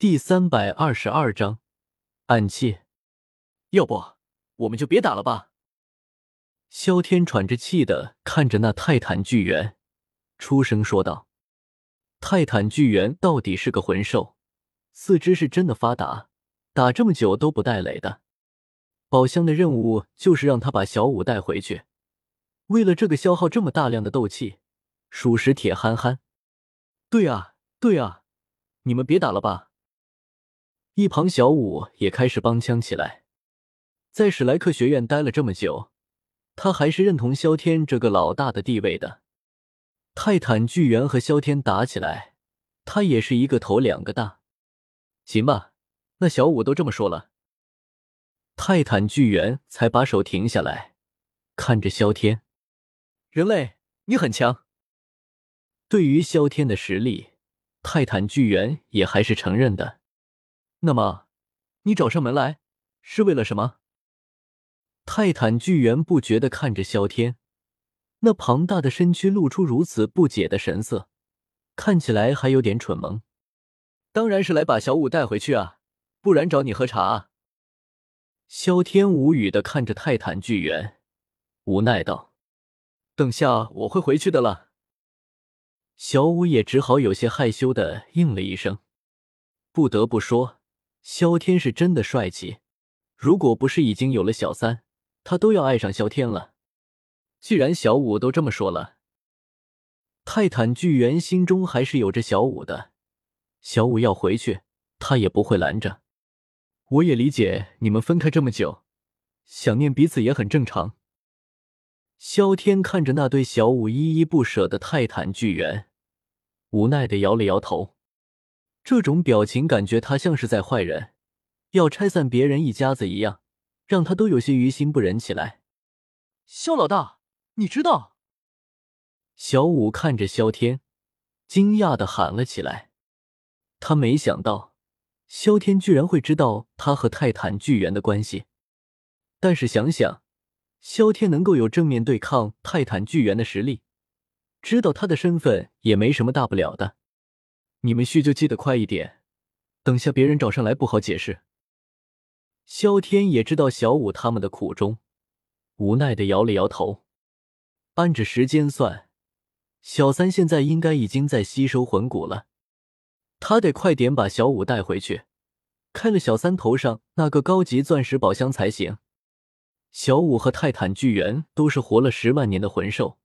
第三百二十二章暗器。要不，我们就别打了吧。萧天喘着气的看着那泰坦巨猿，出声说道：“泰坦巨猿到底是个魂兽，四肢是真的发达，打这么久都不带累的。宝箱的任务就是让他把小五带回去。为了这个消耗这么大量的斗气，属实铁憨憨。对啊，对啊，你们别打了吧。”一旁小五也开始帮腔起来，在史莱克学院待了这么久，他还是认同萧天这个老大的地位的。泰坦巨猿和萧天打起来，他也是一个头两个大。行吧，那小五都这么说了。泰坦巨猿才把手停下来，看着萧天：“人类，你很强。”对于萧天的实力，泰坦巨猿也还是承认的。那么，你找上门来是为了什么？泰坦巨猿不觉的看着萧天，那庞大的身躯露出如此不解的神色，看起来还有点蠢萌。当然是来把小五带回去啊，不然找你喝茶啊。萧天无语的看着泰坦巨猿，无奈道：“等下我会回去的了。”小五也只好有些害羞的应了一声。不得不说。萧天是真的帅气，如果不是已经有了小三，他都要爱上萧天了。既然小五都这么说了，泰坦巨猿心中还是有着小五的。小五要回去，他也不会拦着。我也理解你们分开这么久，想念彼此也很正常。萧天看着那对小五依依不舍的泰坦巨猿，无奈的摇了摇头。这种表情感觉他像是在坏人，要拆散别人一家子一样，让他都有些于心不忍起来。萧老大，你知道？小五看着萧天，惊讶的喊了起来。他没想到萧天居然会知道他和泰坦巨猿的关系，但是想想，萧天能够有正面对抗泰坦巨猿的实力，知道他的身份也没什么大不了的。你们叙旧记得快一点，等下别人找上来不好解释。萧天也知道小五他们的苦衷，无奈的摇了摇头。按着时间算，小三现在应该已经在吸收魂骨了，他得快点把小五带回去，开了小三头上那个高级钻石宝箱才行。小五和泰坦巨猿都是活了十万年的魂兽，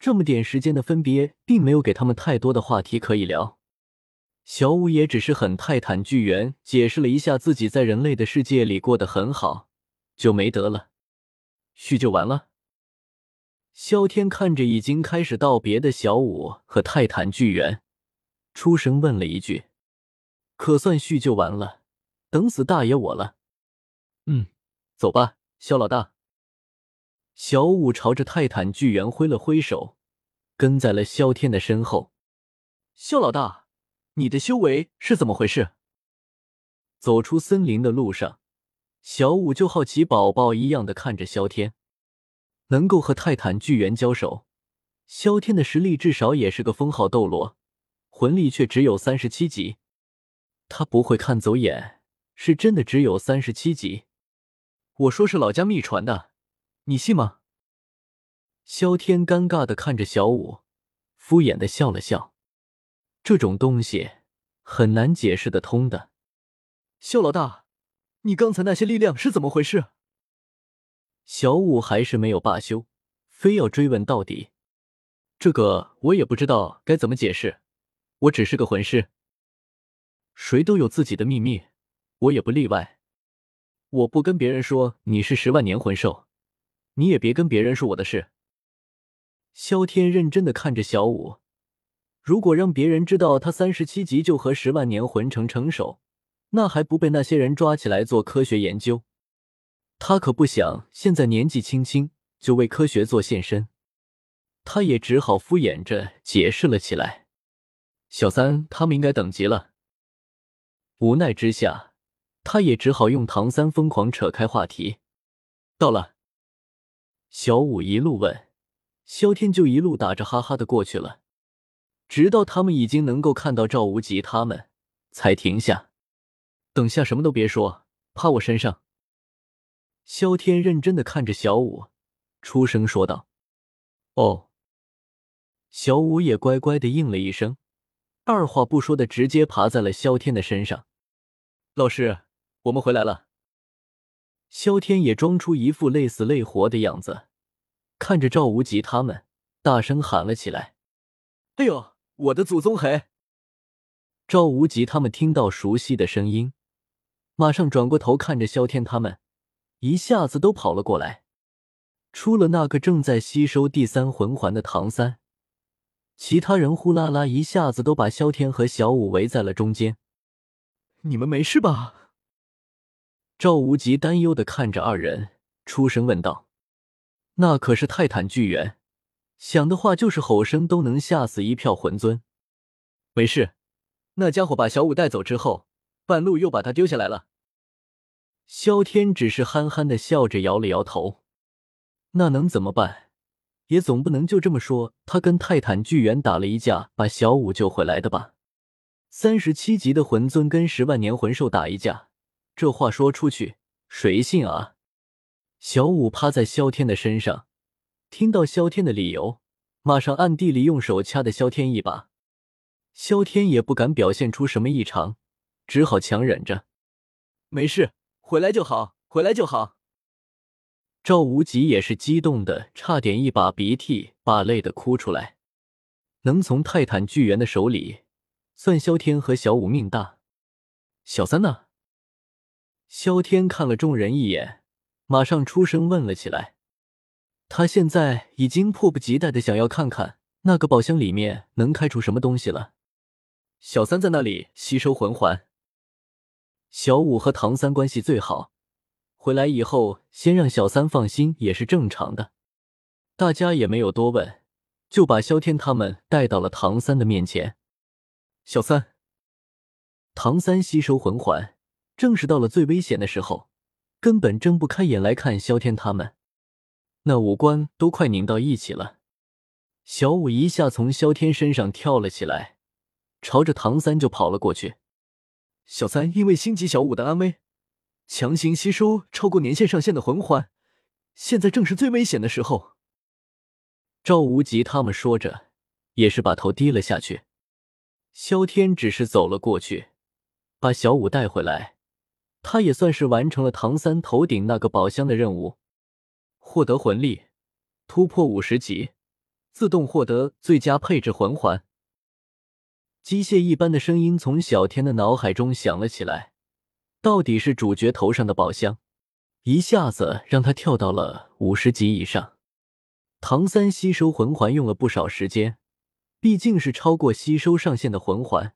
这么点时间的分别，并没有给他们太多的话题可以聊。小五也只是很泰坦巨猿解释了一下自己在人类的世界里过得很好，就没得了。叙旧完了。萧天看着已经开始道别的小五和泰坦巨猿，出声问了一句：“可算叙旧完了，等死大爷我了。”“嗯，走吧，萧老大。”小五朝着泰坦巨猿挥了挥手，跟在了萧天的身后。萧老大。你的修为是怎么回事？走出森林的路上，小五就好奇宝宝一样的看着萧天，能够和泰坦巨猿交手，萧天的实力至少也是个封号斗罗，魂力却只有三十七级。他不会看走眼，是真的只有三十七级。我说是老家秘传的，你信吗？萧天尴尬的看着小五，敷衍的笑了笑。这种东西很难解释得通的，肖老大，你刚才那些力量是怎么回事？小五还是没有罢休，非要追问到底。这个我也不知道该怎么解释，我只是个魂师，谁都有自己的秘密，我也不例外。我不跟别人说你是十万年魂兽，你也别跟别人说我的事。萧天认真的看着小五。如果让别人知道他三十七级就和十万年魂成成手，那还不被那些人抓起来做科学研究？他可不想现在年纪轻轻就为科学做献身。他也只好敷衍着解释了起来：“小三他们应该等急了。”无奈之下，他也只好用唐三疯狂扯开话题：“到了。”小五一路问，萧天就一路打着哈哈的过去了。直到他们已经能够看到赵无极他们，才停下。等下什么都别说，趴我身上。萧天认真的看着小五，出声说道：“哦。”小五也乖乖的应了一声，二话不说的直接爬在了萧天的身上。老师，我们回来了。萧天也装出一副累死累活的样子，看着赵无极他们，大声喊了起来：“哎呦，我的祖宗嘿！”赵无极他们听到熟悉的声音，马上转过头看着萧天他们，一下子都跑了过来。除了那个正在吸收第三魂环的唐三，其他人呼啦啦一下子都把萧天和小舞围在了中间。你们没事吧？赵无极担忧的看着二人，出声问道：“那可是泰坦巨猿，想的话就是吼声都能吓死一票魂尊。”没事，那家伙把小五带走之后，半路又把他丢下来了。萧天只是憨憨的笑着摇了摇头：“那能怎么办？也总不能就这么说他跟泰坦巨猿打了一架，把小五救回来的吧？三十七级的魂尊跟十万年魂兽打一架。”这话说出去，谁信啊？小五趴在萧天的身上，听到萧天的理由，马上暗地里用手掐的萧天一把。萧天也不敢表现出什么异常，只好强忍着。没事，回来就好，回来就好。赵无极也是激动的，差点一把鼻涕把泪的哭出来。能从泰坦巨猿的手里，算萧天和小五命大。小三呢？萧天看了众人一眼，马上出声问了起来。他现在已经迫不及待的想要看看那个宝箱里面能开出什么东西了。小三在那里吸收魂环。小五和唐三关系最好，回来以后先让小三放心也是正常的。大家也没有多问，就把萧天他们带到了唐三的面前。小三，唐三吸收魂环。正是到了最危险的时候，根本睁不开眼来看萧天他们，那五官都快拧到一起了。小五一下从萧天身上跳了起来，朝着唐三就跑了过去。小三因为心急小五的安危，强行吸收超过年限上限的魂环，现在正是最危险的时候。赵无极他们说着，也是把头低了下去。萧天只是走了过去，把小五带回来。他也算是完成了唐三头顶那个宝箱的任务，获得魂力，突破五十级，自动获得最佳配置魂环。机械一般的声音从小天的脑海中响了起来，到底是主角头上的宝箱，一下子让他跳到了五十级以上。唐三吸收魂环用了不少时间，毕竟是超过吸收上限的魂环，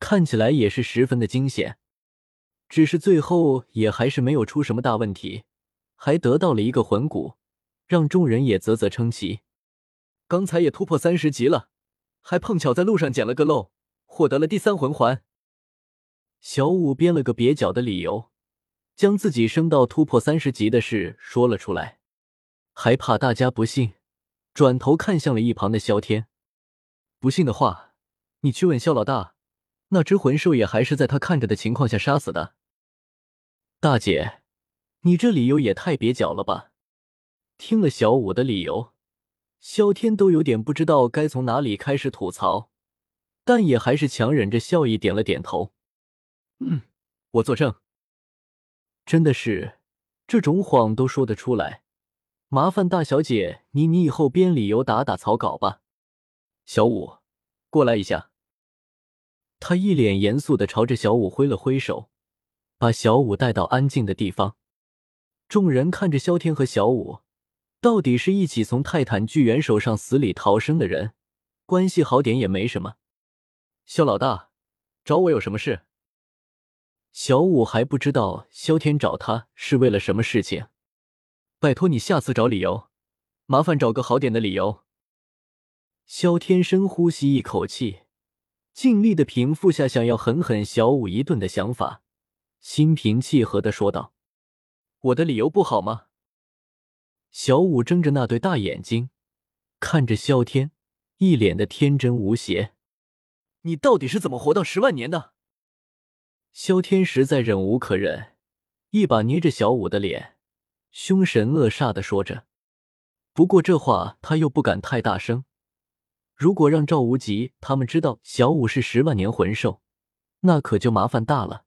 看起来也是十分的惊险。只是最后也还是没有出什么大问题，还得到了一个魂骨，让众人也啧啧称奇。刚才也突破三十级了，还碰巧在路上捡了个漏，获得了第三魂环。小五编了个蹩脚的理由，将自己升到突破三十级的事说了出来，还怕大家不信，转头看向了一旁的萧天。不信的话，你去问萧老大，那只魂兽也还是在他看着的情况下杀死的。大姐，你这理由也太蹩脚了吧！听了小五的理由，萧天都有点不知道该从哪里开始吐槽，但也还是强忍着笑意点了点头。嗯，我作证。真的是，这种谎都说得出来，麻烦大小姐你你以后编理由打打草稿吧。小五，过来一下。他一脸严肃的朝着小五挥了挥手。把小五带到安静的地方，众人看着萧天和小五，到底是一起从泰坦巨猿手上死里逃生的人，关系好点也没什么。萧老大，找我有什么事？小五还不知道萧天找他是为了什么事情，拜托你下次找理由，麻烦找个好点的理由。萧天深呼吸一口气，尽力的平复下想要狠狠小舞一顿的想法。心平气和的说道：“我的理由不好吗？”小五睁着那对大眼睛，看着萧天，一脸的天真无邪。“你到底是怎么活到十万年的？”萧天实在忍无可忍，一把捏着小五的脸，凶神恶煞的说着。不过这话他又不敢太大声，如果让赵无极他们知道小五是十万年魂兽，那可就麻烦大了。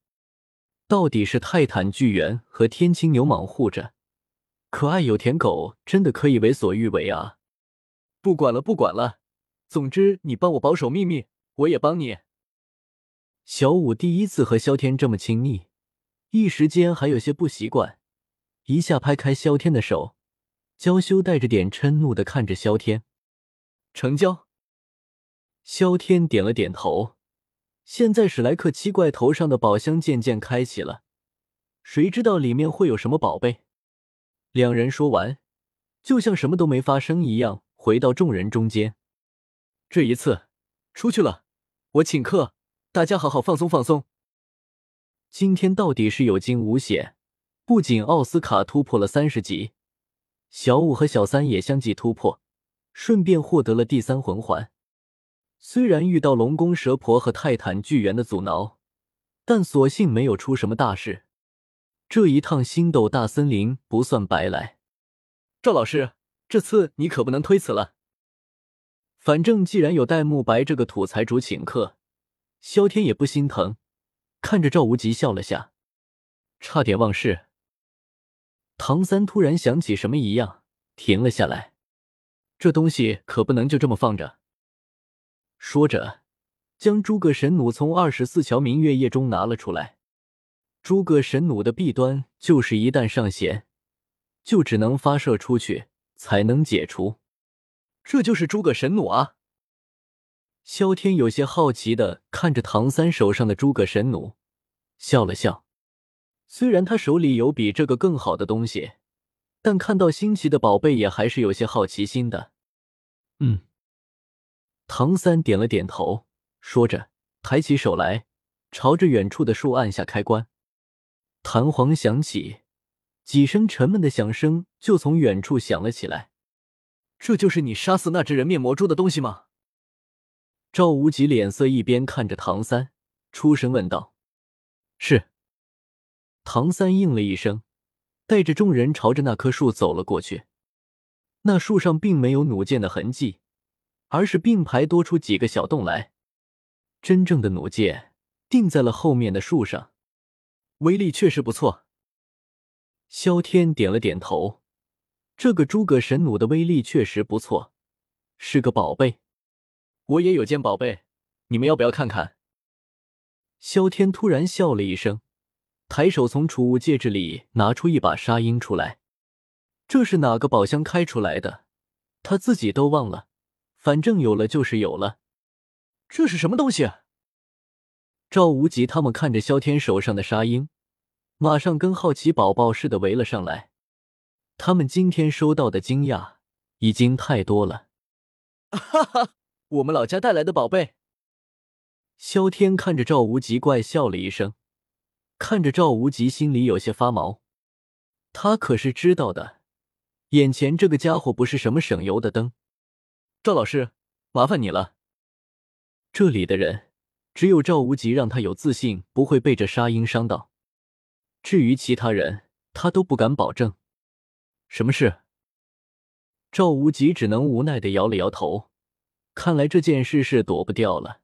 到底是泰坦巨猿和天青牛蟒护着，可爱有舔狗真的可以为所欲为啊！不管了，不管了，总之你帮我保守秘密，我也帮你。小五第一次和萧天这么亲密，一时间还有些不习惯，一下拍开萧天的手。娇羞带着点嗔怒的看着萧天，成交。萧天点了点头。现在史莱克七怪头上的宝箱渐渐开启了，谁知道里面会有什么宝贝？两人说完，就像什么都没发生一样，回到众人中间。这一次出去了，我请客，大家好好放松放松。今天到底是有惊无险，不仅奥斯卡突破了三十级。小五和小三也相继突破，顺便获得了第三魂环。虽然遇到龙宫蛇婆和泰坦巨猿的阻挠，但所幸没有出什么大事。这一趟星斗大森林不算白来。赵老师，这次你可不能推辞了。反正既然有戴沐白这个土财主请客，萧天也不心疼。看着赵无极笑了下，差点忘事。唐三突然想起什么一样，停了下来。这东西可不能就这么放着。说着，将诸葛神弩从二十四桥明月夜中拿了出来。诸葛神弩的弊端就是一旦上弦，就只能发射出去才能解除。这就是诸葛神弩啊！萧天有些好奇的看着唐三手上的诸葛神弩，笑了笑。虽然他手里有比这个更好的东西，但看到新奇的宝贝也还是有些好奇心的。嗯，唐三点了点头，说着，抬起手来，朝着远处的树按下开关，弹簧响起，几声沉闷的响声就从远处响了起来。这就是你杀死那只人面魔蛛的东西吗？赵无极脸色一边看着唐三，出声问道：“是。”唐三应了一声，带着众人朝着那棵树走了过去。那树上并没有弩箭的痕迹，而是并排多出几个小洞来。真正的弩箭定在了后面的树上，威力确实不错。萧天点了点头，这个诸葛神弩的威力确实不错，是个宝贝。我也有件宝贝，你们要不要看看？萧天突然笑了一声。抬手从储物戒指里拿出一把沙鹰出来，这是哪个宝箱开出来的？他自己都忘了，反正有了就是有了。这是什么东西？赵无极他们看着萧天手上的沙鹰，马上跟好奇宝宝似的围了上来。他们今天收到的惊讶已经太多了。哈哈，我们老家带来的宝贝。萧天看着赵无极，怪笑了一声。看着赵无极，心里有些发毛。他可是知道的，眼前这个家伙不是什么省油的灯。赵老师，麻烦你了。这里的人只有赵无极，让他有自信不会被这沙鹰伤到。至于其他人，他都不敢保证。什么事？赵无极只能无奈的摇了摇头。看来这件事是躲不掉了。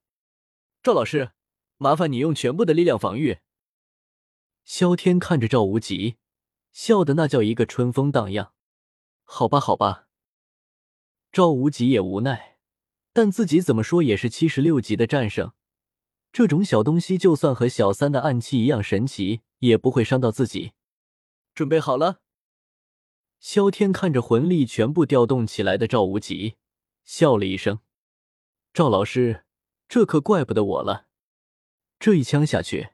赵老师，麻烦你用全部的力量防御。萧天看着赵无极，笑的那叫一个春风荡漾。好吧，好吧。赵无极也无奈，但自己怎么说也是七十六级的战胜，这种小东西就算和小三的暗器一样神奇，也不会伤到自己。准备好了。萧天看着魂力全部调动起来的赵无极，笑了一声：“赵老师，这可怪不得我了。这一枪下去。”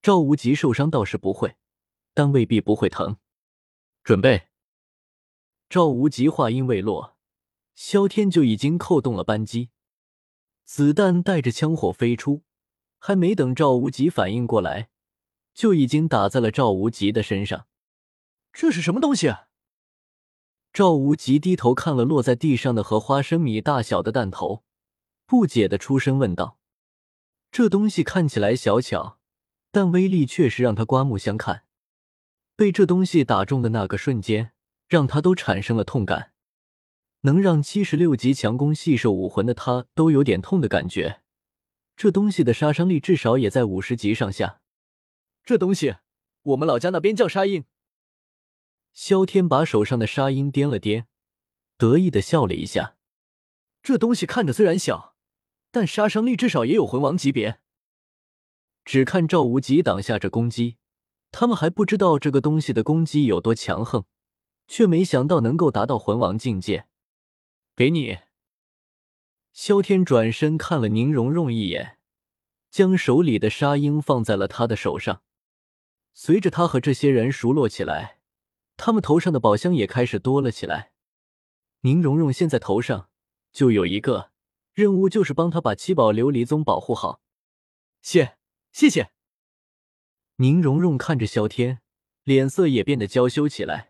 赵无极受伤倒是不会，但未必不会疼。准备。赵无极话音未落，萧天就已经扣动了扳机，子弹带着枪火飞出，还没等赵无极反应过来，就已经打在了赵无极的身上。这是什么东西？啊赵无极低头看了落在地上的和花生米大小的弹头，不解的出声问道：“这东西看起来小巧。”但威力确实让他刮目相看。被这东西打中的那个瞬间，让他都产生了痛感。能让七十六级强攻细兽武魂的他都有点痛的感觉。这东西的杀伤力至少也在五十级上下。这东西，我们老家那边叫沙鹰。萧天把手上的沙鹰掂了掂，得意的笑了一下。这东西看着虽然小，但杀伤力至少也有魂王级别。只看赵无极挡下这攻击，他们还不知道这个东西的攻击有多强横，却没想到能够达到魂王境界。给你。萧天转身看了宁荣荣一眼，将手里的沙鹰放在了他的手上。随着他和这些人熟络起来，他们头上的宝箱也开始多了起来。宁荣荣现在头上就有一个任务，就是帮他把七宝琉璃宗保护好。谢，谢谢。宁荣荣看着萧天，脸色也变得娇羞起来。